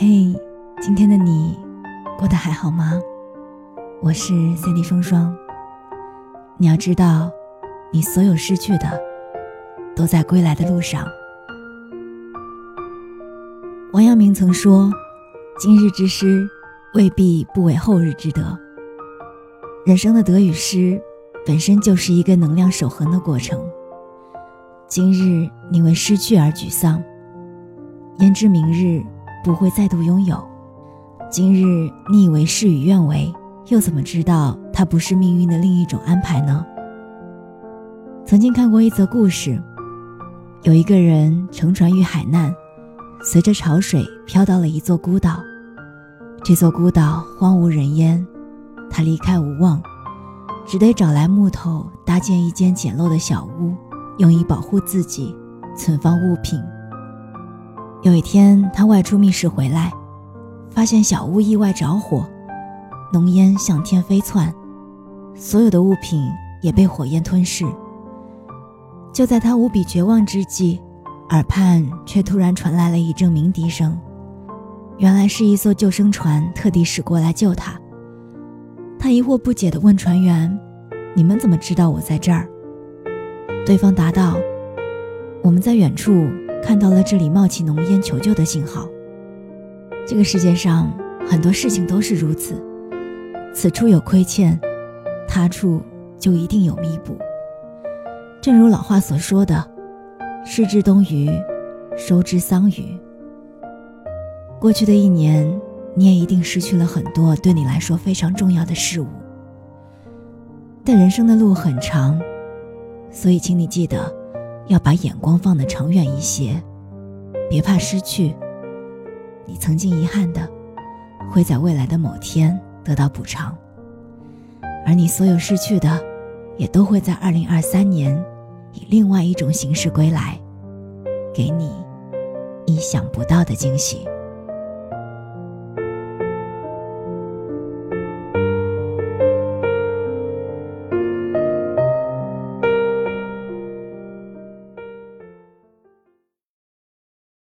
嘿，今天的你过得还好吗？我是 Cindy 双双。你要知道，你所有失去的，都在归来的路上。王阳明曾说：“今日之失，未必不为后日之得。”人生的得与失，本身就是一个能量守恒的过程。今日你为失去而沮丧，焉知明日不会再度拥有？今日你以为事与愿违，又怎么知道它不是命运的另一种安排呢？曾经看过一则故事，有一个人乘船遇海难，随着潮水飘到了一座孤岛。这座孤岛荒无人烟。他离开无望，只得找来木头搭建一间简陋的小屋，用以保护自己，存放物品。有一天，他外出觅食回来，发现小屋意外着火，浓烟向天飞窜，所有的物品也被火焰吞噬。就在他无比绝望之际，耳畔却突然传来了一阵鸣笛声，原来是一艘救生船特地驶过来救他。他疑惑不解地问船员：“你们怎么知道我在这儿？”对方答道：“我们在远处看到了这里冒起浓烟求救的信号。这个世界上很多事情都是如此，此处有亏欠，他处就一定有弥补。正如老话所说的：‘失之东隅，收之桑榆。’过去的一年。”你也一定失去了很多对你来说非常重要的事物，但人生的路很长，所以请你记得要把眼光放得长远一些，别怕失去。你曾经遗憾的，会在未来的某天得到补偿，而你所有失去的，也都会在二零二三年以另外一种形式归来，给你意想不到的惊喜。